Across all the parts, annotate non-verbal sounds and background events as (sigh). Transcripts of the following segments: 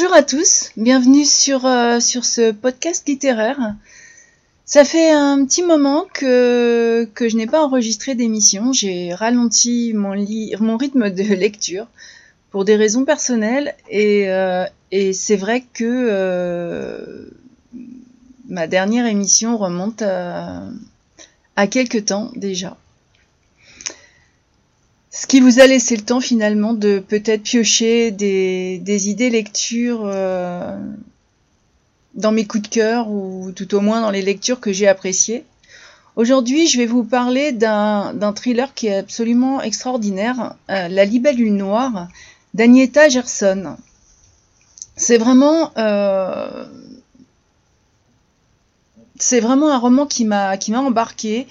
Bonjour à tous, bienvenue sur, euh, sur ce podcast littéraire. Ça fait un petit moment que, que je n'ai pas enregistré d'émission, j'ai ralenti mon, mon rythme de (laughs) lecture pour des raisons personnelles et, euh, et c'est vrai que euh, ma dernière émission remonte à, à quelques temps déjà. Ce qui vous a laissé le temps finalement de peut-être piocher des, des idées lecture euh, dans mes coups de cœur ou tout au moins dans les lectures que j'ai appréciées. Aujourd'hui, je vais vous parler d'un thriller qui est absolument extraordinaire, euh, La libellule noire d'Agneta Gerson. C'est vraiment, euh, vraiment un roman qui m'a qui m'a embarqué.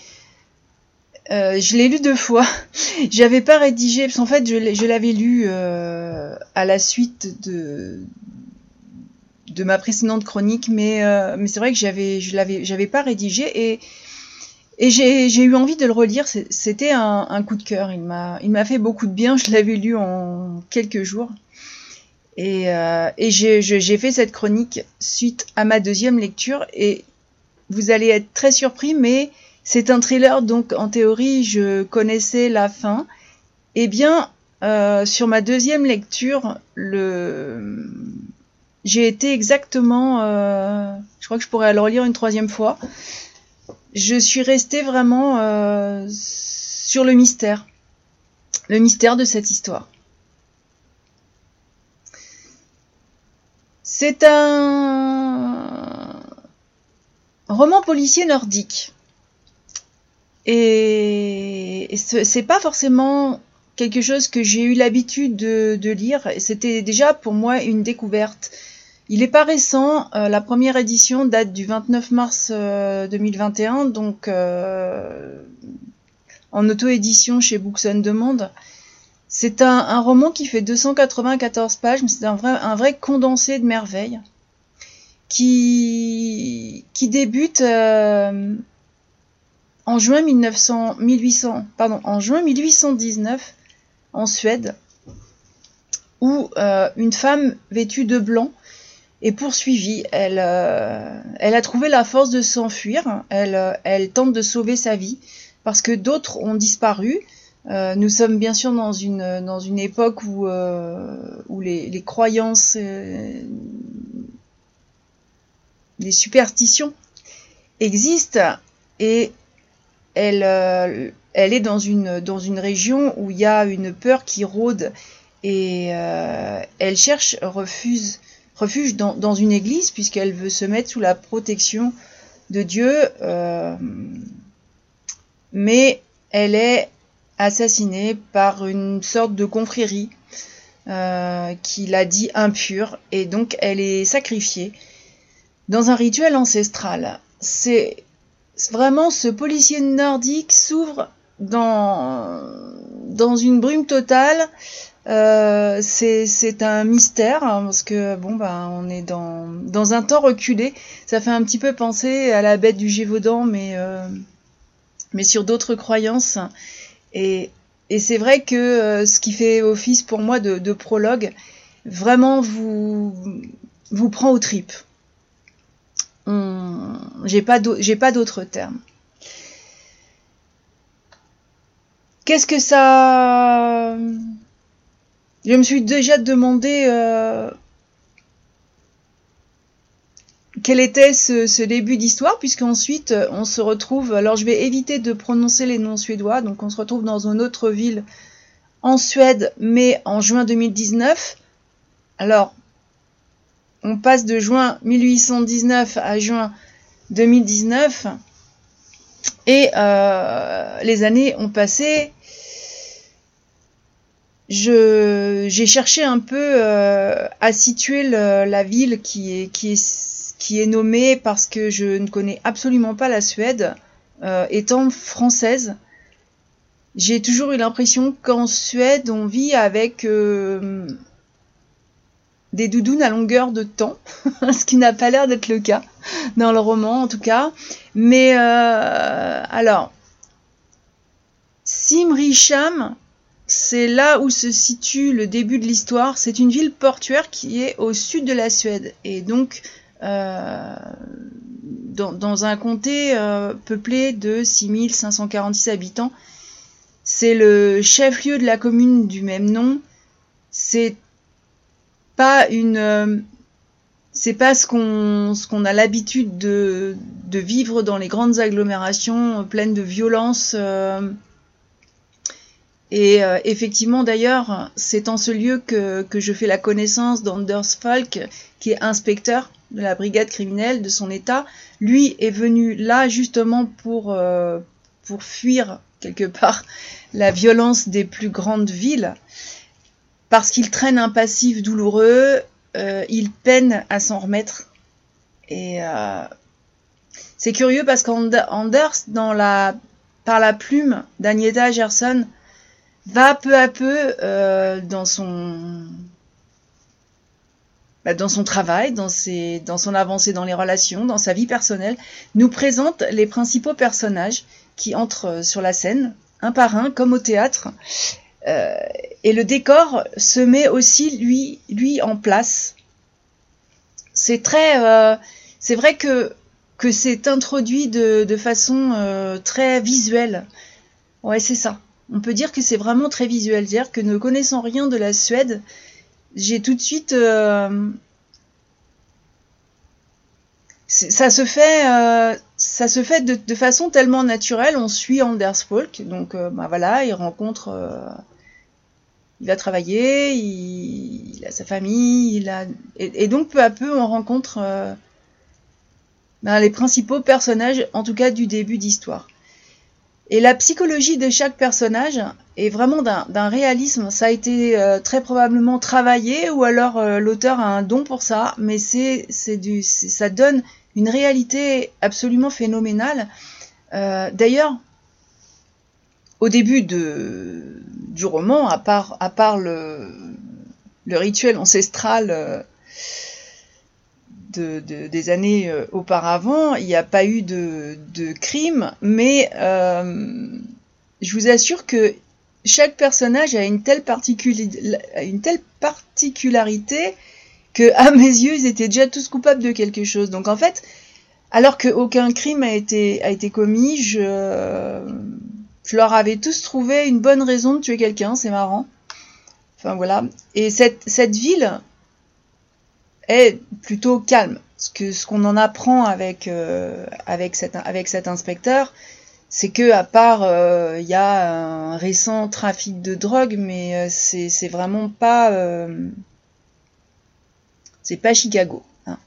Euh, je l'ai lu deux fois. (laughs) J'avais pas rédigé parce qu'en fait je l'avais lu euh, à la suite de ma précédente chronique, mais euh, mais c'est vrai que j'avais je l'avais pas rédigé et j'ai eu envie de le relire. C'était un, coup de cœur. Il m'a fait beaucoup de bien. Je l'avais lu en quelques jours. Et, et j'ai fait cette chronique suite à ma deuxième lecture et vous allez être très surpris, mais c'est un thriller, donc en théorie, je connaissais la fin. Eh bien, euh, sur ma deuxième lecture, le... j'ai été exactement... Euh, je crois que je pourrais alors lire une troisième fois. Je suis restée vraiment euh, sur le mystère. Le mystère de cette histoire. C'est un roman policier nordique. Et c'est pas forcément quelque chose que j'ai eu l'habitude de, lire. C'était déjà pour moi une découverte. Il est pas récent. Euh, la première édition date du 29 mars 2021, euh, donc euh, en auto-édition chez Books on Demand. C'est un, roman qui fait 294 pages, mais c'est un vrai, un vrai condensé de merveilles qui, qui débute en juin 1900, 1800, pardon, en juin 1819 en Suède, où euh, une femme vêtue de blanc est poursuivie. Elle, euh, a trouvé la force de s'enfuir. Elle, euh, elle tente de sauver sa vie parce que d'autres ont disparu. nous sommes bien sûr dans une, dans une époque où, où les, les croyances, les superstitions existent et elle, euh, elle est dans une, dans une région où il y a une peur qui rôde et euh, elle cherche refuge dans, dans une église puisqu'elle veut se mettre sous la protection de Dieu. Euh, mais elle est assassinée par une sorte de confrérie qui l'a dit impure et donc elle est sacrifiée dans un rituel ancestral. C'est vraiment ce policier nordique s'ouvre dans, dans une brume totale. Euh, c'est un mystère hein, parce que bon bah on est dans, dans un temps reculé. Ça fait un petit peu penser à la bête du Gévaudan, mais euh, mais sur d'autres croyances. Et, et c'est vrai que euh, ce qui fait office pour moi de, de prologue vraiment vous vous prend aux tripes j'ai pas d'autres termes. Qu'est-ce que ça Je me suis déjà demandé euh, quel était ce, début d'histoire, puisqu'ensuite on se retrouve. Alors je vais éviter de prononcer les noms suédois, donc on se retrouve dans une autre ville en Suède, mais en juin 2019. Alors on passe de juin 1819 à juin 2019 et euh, les années ont passé. j'ai cherché un peu euh, à situer la ville qui est, nommée parce que je ne connais absolument pas la Suède. Euh, étant française, j'ai toujours eu l'impression qu'en Suède, on vit avec des doudounes à longueur de temps, (laughs) ce qui n'a pas l'air d'être le cas dans le roman en tout cas. Mais euh, alors, Simri Sham c'est là où se situe le début de l'histoire. C'est une ville portuaire qui est au sud de la Suède et donc euh, dans, un comté euh, peuplé de 6546 habitants. C'est le chef-lieu de la commune du même nom. C'est pas une euh, c'est pas ce qu'on ce qu'on a l'habitude de, vivre dans les grandes agglomérations pleines de violence et euh, effectivement, d'ailleurs, c'est en ce lieu que, que, je fais la connaissance d'Anders Falk, qui est inspecteur de la brigade criminelle de son état. Lui est venu là justement pour, euh, pour fuir quelque part la violence des plus grandes villes, parce qu'il traîne un passif douloureux, euh, il peine à s'en remettre. Et c'est curieux parce qu'Anders, par la plume d'Agneta Gerson, va peu à peu euh, dans son bah, dans son travail, dans, dans son avancée dans les relations, dans sa vie personnelle, nous présente les principaux personnages qui entrent sur la scène, un par un, comme au théâtre. Euh, et le décor se met aussi lui, lui en place. C'est très, euh, c'est vrai que que c'est introduit de, de façon euh, très visuelle. Ouais, c'est ça on peut dire que c'est vraiment très visuel. C'est-à-dire que ne connaissant rien de la Suède, j'ai tout de suite. Ça se fait, ça se fait de, façon tellement naturelle. On suit Anders Folk, donc bah voilà, il rencontre, il va travailler, il, a sa famille, il a, et, donc peu à peu on rencontre bah, les principaux personnages, en tout cas du début d'histoire. Et la psychologie de chaque personnage est vraiment d'un réalisme. Ça a été euh, très probablement travaillé ou alors euh, l'auteur a un don pour ça, mais c'est du ça donne une réalité absolument phénoménale. Euh, d'ailleurs, au début de, du roman, à part, à part le, rituel ancestral des années euh, auparavant, il n'y a pas eu de, crime, mais euh, je vous assure que chaque personnage a une telle, une telle particularité que, à mes yeux, ils étaient déjà tous coupables de quelque chose. Donc en fait, alors qu'aucun crime a été, a été commis, je, je leur avais tous trouvé une bonne raison de tuer quelqu'un, c'est marrant. Enfin voilà. Et cette, ville, est plutôt calme. Ce que ce qu'on en apprend avec euh, avec cet avec cet inspecteur, c'est que à part euh, il y a un récent trafic de drogue, mais euh, c'est c'est vraiment pas c'est pas Chicago. Hein.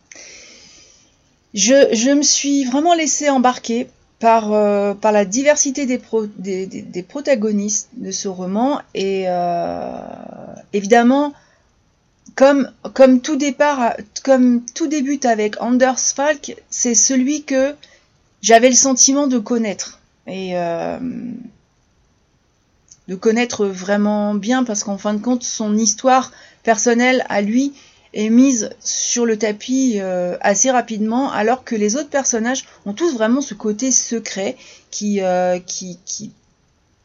Je, je me suis vraiment laissé embarquer par, par la diversité des, pro, des, des, des, protagonistes de ce roman et évidemment comme, comme tout départ, comme tout débute avec Anders Falk, c'est celui que j'avais le sentiment de connaître. Et euh, de connaître vraiment bien, parce qu'en fin de compte, son histoire personnelle à lui est mise sur le tapis euh, assez rapidement, alors que les autres personnages ont tous vraiment ce côté secret qui, euh, qui, qui,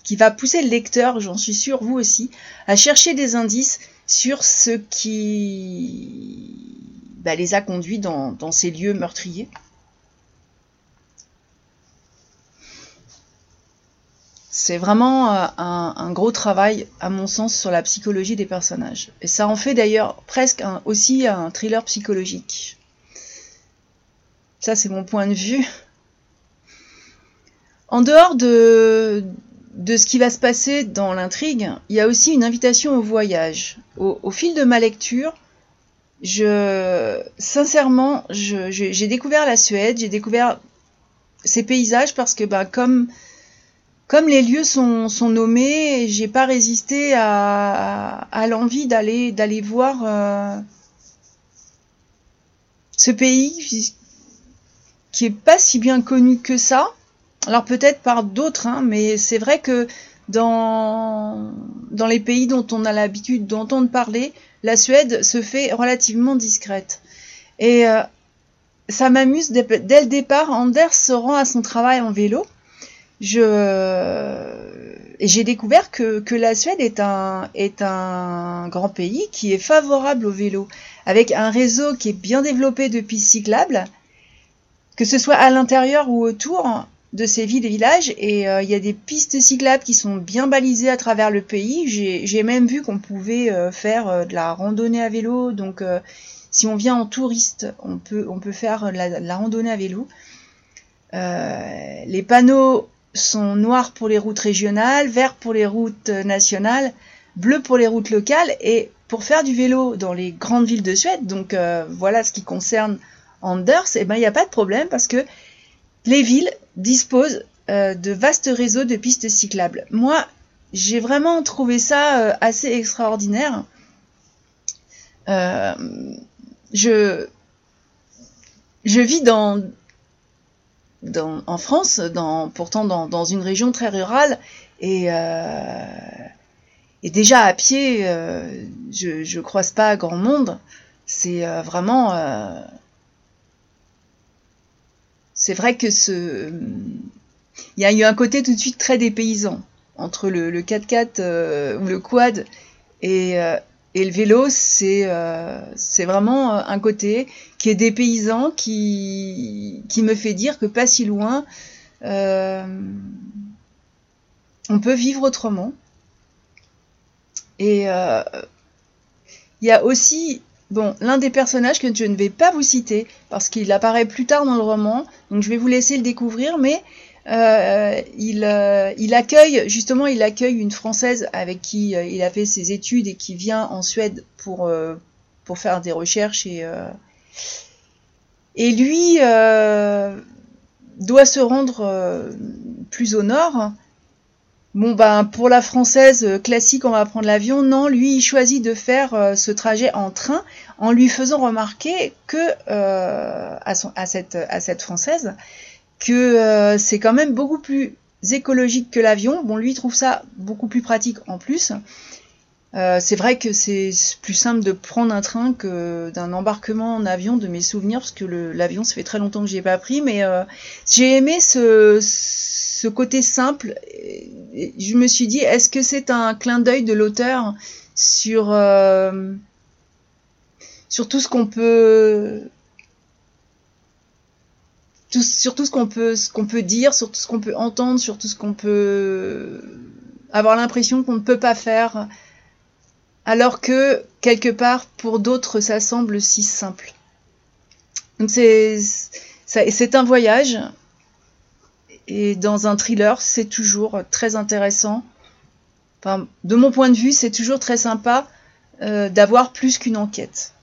qui va pousser le lecteur, j'en suis sûr, vous aussi, à chercher des indices sur ce qui bah, les a conduits dans, ces lieux meurtriers. C'est vraiment euh, un, gros travail, à mon sens, sur la psychologie des personnages. Et ça en fait d'ailleurs presque aussi un thriller psychologique. Ça, c'est mon point de vue. En dehors de, de ce qui va se passer dans l'intrigue, il y a aussi une invitation au voyage. Au, fil de ma lecture, je, sincèrement, j'ai découvert la Suède, j'ai découvert ces paysages parce que, bah, comme, comme les lieux sont, sont nommés, j'ai pas résisté à, l'envie d'aller, d'aller voir euh, ce pays qui est pas si bien connu que ça alors peut-être par d'autres, hein, mais c'est vrai que dans, dans les pays dont on a l'habitude d'entendre parler, la Suède se fait relativement discrète. Et euh, ça m'amuse, dès, le départ, Anders se rend à son travail en vélo. Je, j'ai découvert que, que, la Suède est un, est un grand pays qui est favorable au vélo, avec un réseau qui est bien développé de pistes cyclables, que ce soit à l'intérieur ou autour de ces villes et villages. Et euh, il y a des pistes cyclables qui sont bien balisées à travers le pays. J'ai même vu qu'on pouvait euh, faire de la randonnée à vélo. Donc, si on vient en touriste, on peut, on peut faire la, la randonnée à vélo. les panneaux sont noirs pour les routes régionales, verts pour les routes nationales, bleus pour les routes locales. Et pour faire du vélo dans les grandes villes de Suède, donc euh, voilà ce qui concerne Anders, eh ben il n'y a pas de problème parce que les villes disposent euh, de vastes réseaux de pistes cyclables. Moi, j'ai vraiment trouvé ça euh, assez extraordinaire. je vis dans, en France, pourtant dans, une région très rurale, et, euh, déjà à pied, euh, je ne croise pas grand monde. C'est euh, vraiment. c'est vrai que ce. Il y a eu un côté tout de suite très dépaysant entre le, le 4x4 ou le quad et, et le vélo, c'est euh, vraiment euh, un côté qui est dépaysant, qui, qui me fait dire que pas si loin, euh, on peut vivre autrement. Et il y a aussi bon, l'un des personnages que je ne vais pas vous citer parce qu'il apparaît plus tard dans le roman, donc je vais vous laisser le découvrir, mais euh, il, euh, il, accueille justement il accueille une française avec qui euh, il a fait ses études et qui vient en Suède pour pour faire des recherches et et lui doit se rendre plus au nord. Bon ben pour la française classique on va prendre l'avion. Non, lui il choisit de faire ce trajet en train en lui faisant remarquer que à, son, à, cette, à cette française que euh, c'est quand même beaucoup plus écologique que l'avion. Bon, lui il trouve ça beaucoup plus pratique en plus. Euh, c'est vrai que c'est plus simple de prendre un train que d'un embarquement en avion, de mes souvenirs, parce que l'avion, ça fait très longtemps que j'y ai pas pris, mais euh, j'ai aimé ce, ce, côté simple. je me suis dit, est-ce que c'est un clin d'œil de l'auteur sur, sur tout ce qu'on peut sur tout ce qu'on peut, ce peut dire, sur tout ce qu'on peut entendre, sur tout ce qu'on peut avoir l'impression qu'on ne peut pas faire, alors que quelque part pour d'autres ça semble si simple. Donc c'est c'est un voyage et dans un thriller c'est toujours très intéressant. Enfin, de mon point de vue c'est toujours très sympa euh, d'avoir plus qu'une enquête.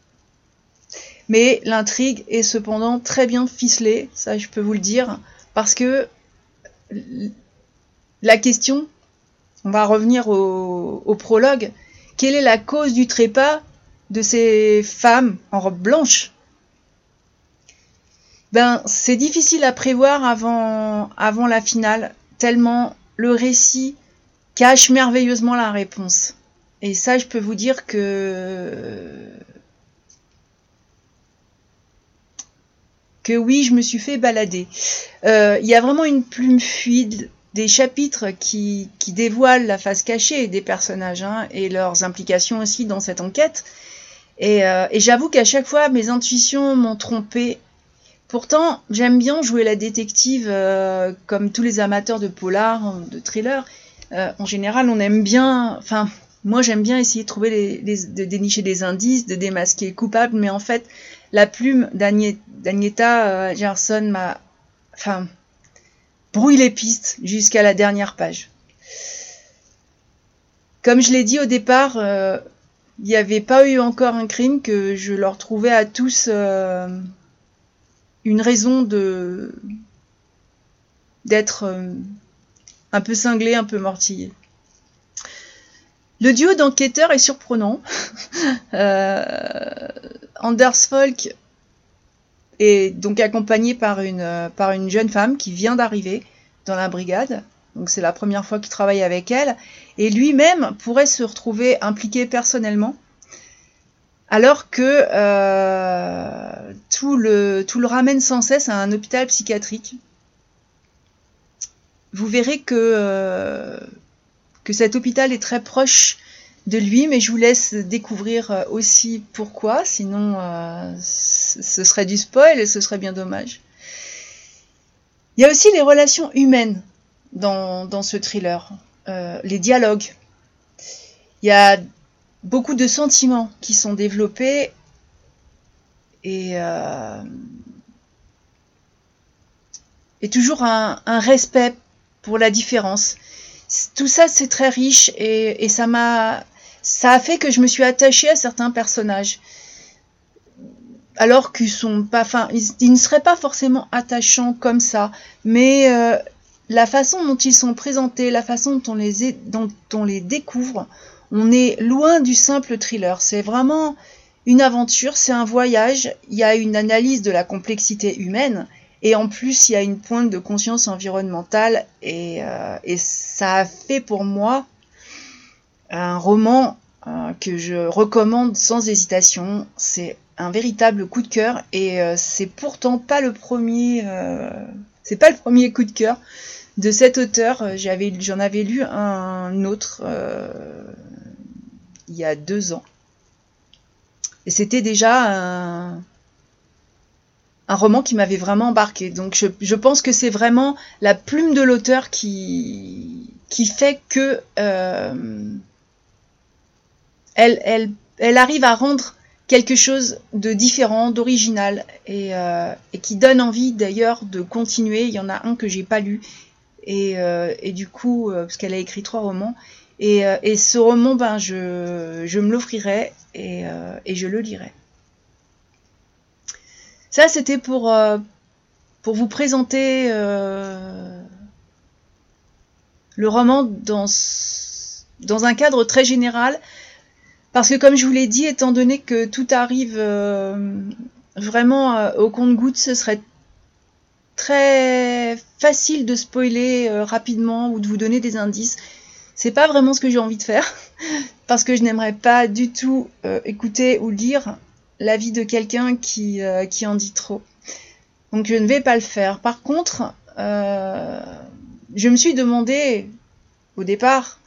Mais l'intrigue est cependant très bien ficelée, ça je peux vous le dire, parce que la question, on va revenir au, prologue, quelle est la cause du trépas de ces femmes en robe blanche? Ben, c'est difficile à prévoir avant, avant la finale, tellement le récit cache merveilleusement la réponse. Et ça, je peux vous dire que que oui, je me suis fait balader. Euh, il y a vraiment une plume fluide des chapitres qui, qui dévoilent la face cachée des personnages hein, et leurs implications aussi dans cette enquête. Et, euh, et j'avoue qu'à chaque fois, mes intuitions m'ont trompé. Pourtant, j'aime bien jouer la détective euh, comme tous les amateurs de polar, de thriller. en général, on aime bien. Enfin, moi, j'aime bien essayer de trouver les, de dénicher des indices, de démasquer le coupable, mais en fait, la plume d'Agneta euh, Gerson m'a, enfin, brouille les pistes jusqu'à la dernière page. Comme je l'ai dit au départ, euh, il n'y avait pas eu encore un crime que je leur trouvais à tous euh, une raison de d'être un peu cinglé, un peu mortillé. Le duo d'enquêteurs est surprenant. (laughs) euh, Anders Folk est donc accompagné par une, par une jeune femme qui vient d'arriver dans la brigade. Donc c'est la première fois qu'il travaille avec elle. Et lui-même pourrait se retrouver impliqué personnellement. Alors que euh, tout, le, tout le ramène sans cesse à un hôpital psychiatrique. Vous verrez que euh, que cet hôpital est très proche de lui, mais je vous laisse découvrir euh, aussi pourquoi, sinon euh, ce serait du spoil et ce serait bien dommage. Il y a aussi les relations humaines dans, ce thriller, euh, les dialogues. Il y a beaucoup de sentiments qui sont développés et, et toujours un, respect pour la différence. Tout ça, c'est très riche et, ça m'a a fait que je me suis attachée à certains personnages. Alors qu'ils sont pas, enfin, ils, ne seraient pas forcément attachants comme ça, mais euh, la façon dont ils sont présentés, la façon dont on les découvre, on est loin du simple thriller. C'est vraiment une aventure, c'est un voyage. Il y a une analyse de la complexité humaine et en plus il y a une pointe de conscience environnementale et, euh, ça a fait pour moi un roman euh, que je recommande sans hésitation. C'est un véritable coup de cœur et euh, c'est pourtant pas le premier. C'est pas le premier coup de cœur de cet auteur. J'avais, j'en avais lu un autre il y a deux ans. Et c'était déjà un, un roman qui m'avait vraiment embarqué. Donc je, pense que c'est vraiment la plume de l'auteur qui, qui fait que elle, elle, arrive à rendre quelque chose de différent, d'original, et, euh, qui donne envie d'ailleurs de continuer. Il y en a un que j'ai pas lu, et, euh, du coup, euh, parce qu'elle a écrit trois romans, et, ce roman, ben, je, je me l'offrirai et, je le lirai. Ça, c'était pour, pour vous présenter le roman dans, un cadre très général. Parce que comme je vous l'ai dit, étant donné que tout arrive euh, vraiment euh, au compte-goutte, ce serait très facile de spoiler euh, rapidement ou de vous donner des indices. C'est pas vraiment ce que j'ai envie de faire, (laughs) parce que je n'aimerais pas du tout écouter ou lire l'avis de quelqu'un qui, qui en dit trop. Donc je ne vais pas le faire. Par contre, je me suis demandé au départ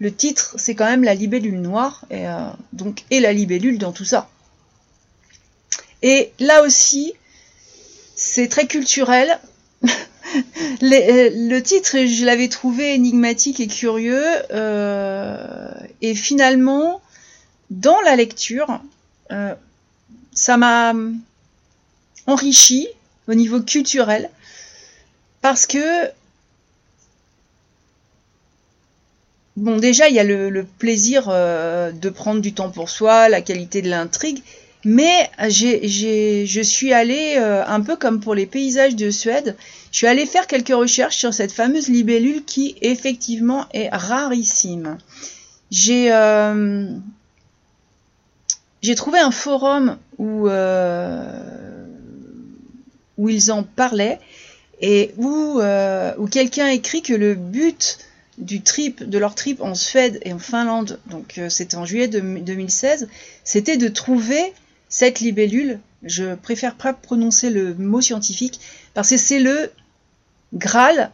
le titre, c'est quand même la libellule noire, et, euh, donc, et la libellule dans tout ça. Et là aussi, c'est très culturel. (laughs) Euh, le titre, je l'avais trouvé énigmatique et curieux, euh, et finalement, dans la lecture, ça m'a enrichi au niveau culturel, parce que Bon, déjà, il y a le, plaisir euh, de prendre du temps pour soi, la qualité de l'intrigue, mais je suis allée, euh, un peu comme pour les paysages de Suède, je suis allée faire quelques recherches sur cette fameuse libellule qui, effectivement, est rarissime. J'ai euh, trouvé un forum où, où ils en parlaient et où, où quelqu'un écrit que le but du trip, de leur trip en Suède et en Finlande, donc euh, c'était en juillet 2016, c'était de trouver cette libellule. Je préfère pas prononcer le mot scientifique parce que c'est le Graal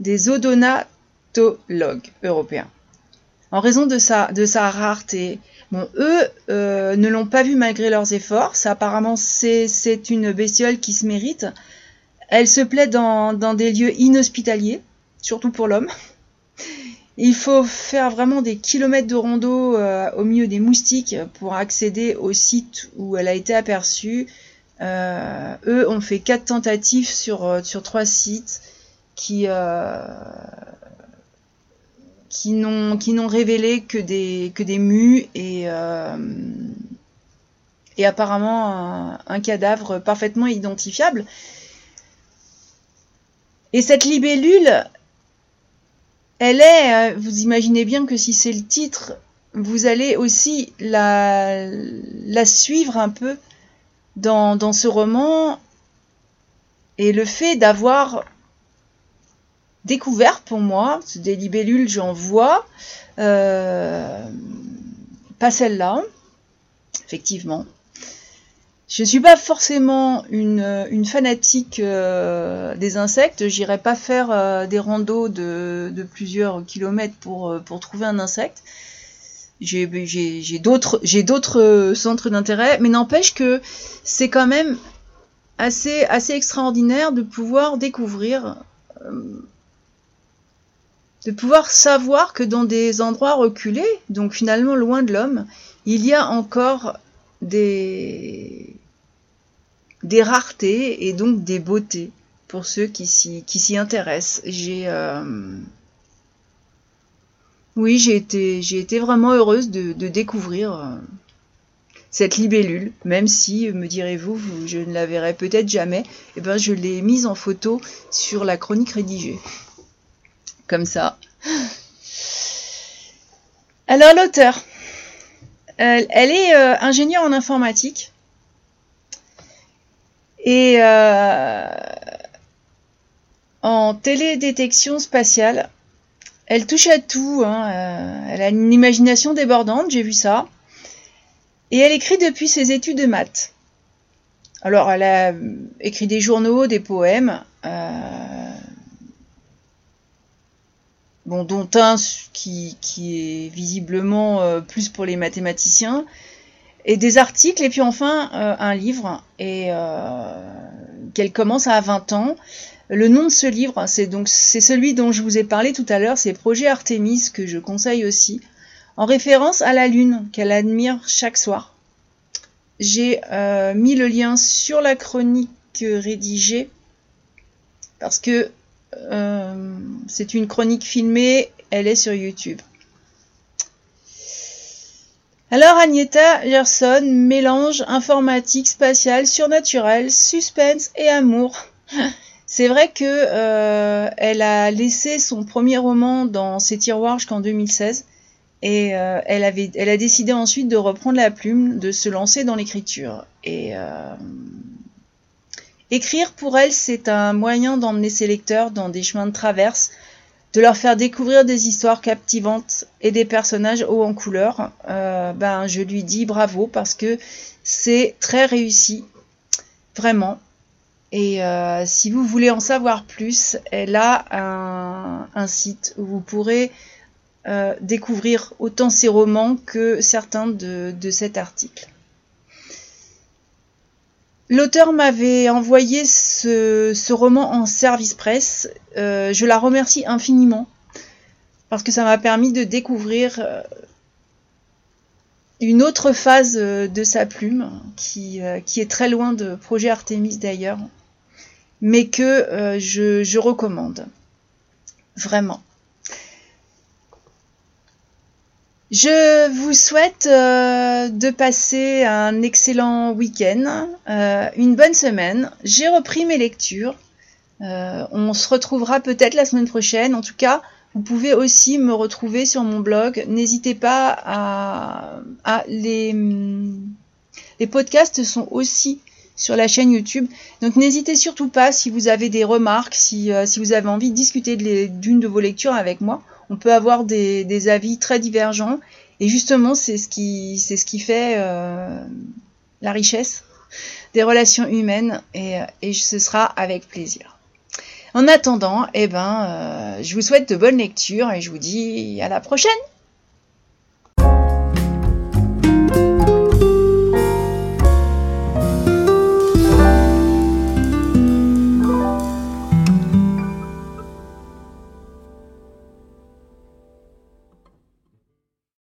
des odonatologues européens. En raison de sa, rareté. Eux euh, ne l'ont pas vu malgré leurs efforts. Apparemment, c'est une bestiole qui se mérite. Elle se plaît dans, des lieux inhospitaliers, surtout pour l'homme. Il faut faire vraiment des kilomètres de rondeau euh, au milieu des moustiques pour accéder au site où elle a été aperçue. Euh, eux ont fait quatre tentatives sur, sur trois sites qui, qui n'ont révélé que des, que des mues et, et apparemment un, cadavre parfaitement identifiable. Et cette libellule, elle est, euh, vous imaginez bien que si c'est le titre, vous allez aussi la, la suivre un peu dans, dans ce roman. Et le fait d'avoir découvert pour moi, des libellules, j'en vois, euh, pas celle-là, effectivement. je ne suis pas forcément une, fanatique euh, des insectes. J'irai pas faire euh, des randos de, plusieurs kilomètres pour, trouver un insecte. J'ai d'autres centres d'intérêt, mais n'empêche que c'est quand même assez extraordinaire de pouvoir découvrir, de pouvoir savoir que dans des endroits reculés, donc finalement loin de l'homme, il y a encore des, des raretés et donc des beautés pour ceux qui s'y intéressent. J'ai euh, oui, j'ai été, vraiment heureuse de, découvrir euh, cette libellule, même si, me direz-vous, je ne la verrai peut-être jamais, eh ben, je l'ai mise en photo sur la chronique rédigée. Ça. Alors l'auteur, elle, est euh, ingénieure en informatique et euh, en télédétection spatiale. Elle touche à tout, hein, euh, elle a une imagination débordante, j'ai vu ça. Et elle écrit depuis ses études de maths. Alors, elle a écrit des journaux, des poèmes, bon, dont un qui, est visiblement euh, plus pour les mathématiciens, et des articles, et puis enfin euh, un livre, et euh, qu'elle commence à 20 ans. Le nom de ce livre, c'est donc c'est celui dont je vous ai parlé tout à l'heure, c'est Projet Artemis que je conseille aussi, en référence à la lune qu'elle admire chaque soir. J'ai mis le lien sur la chronique rédigée parce que euh, c'est une chronique filmée, elle est sur YouTube. Alors Agneta Gerson mélange informatique, spatiale, surnaturel, suspense et amour. (laughs) C'est vrai que euh, elle a laissé son premier roman dans ses tiroirs jusqu'en 2016 et euh, elle, avait, elle a décidé ensuite de reprendre la plume, de se lancer dans l'écriture. Écrire pour elle, c'est un moyen d'emmener ses lecteurs dans des chemins de traverse, de leur faire découvrir des histoires captivantes et des personnages hauts en couleur. Euh, ben, je lui dis bravo parce que c'est très réussi, vraiment. Et euh, si vous voulez en savoir plus, elle a un, site où vous pourrez euh, découvrir autant ses romans que certains de cet article. L'auteur m'avait envoyé ce, roman en service presse. Euh, je la remercie infiniment parce que ça m'a permis de découvrir euh, une autre phase euh, de sa plume qui, qui est très loin de Projet Artemis d'ailleurs, mais que je recommande. Vraiment. Je vous souhaite euh, de passer un excellent week-end, euh, une bonne semaine. J'ai repris mes lectures. Euh, on se retrouvera peut-être la semaine prochaine. En tout cas, vous pouvez aussi me retrouver sur mon blog. N'hésitez pas à, les, les podcasts sont aussi sur la chaîne YouTube. Donc n'hésitez surtout pas si vous avez des remarques, si, si vous avez envie de discuter d'une de, vos lectures avec moi on peut avoir des, avis très divergents. Et justement, c'est ce qui, fait euh, la richesse des relations humaines. Et, et, ce sera avec plaisir. En attendant, eh ben, euh, je vous souhaite de bonnes lectures et je vous dis à la prochaine.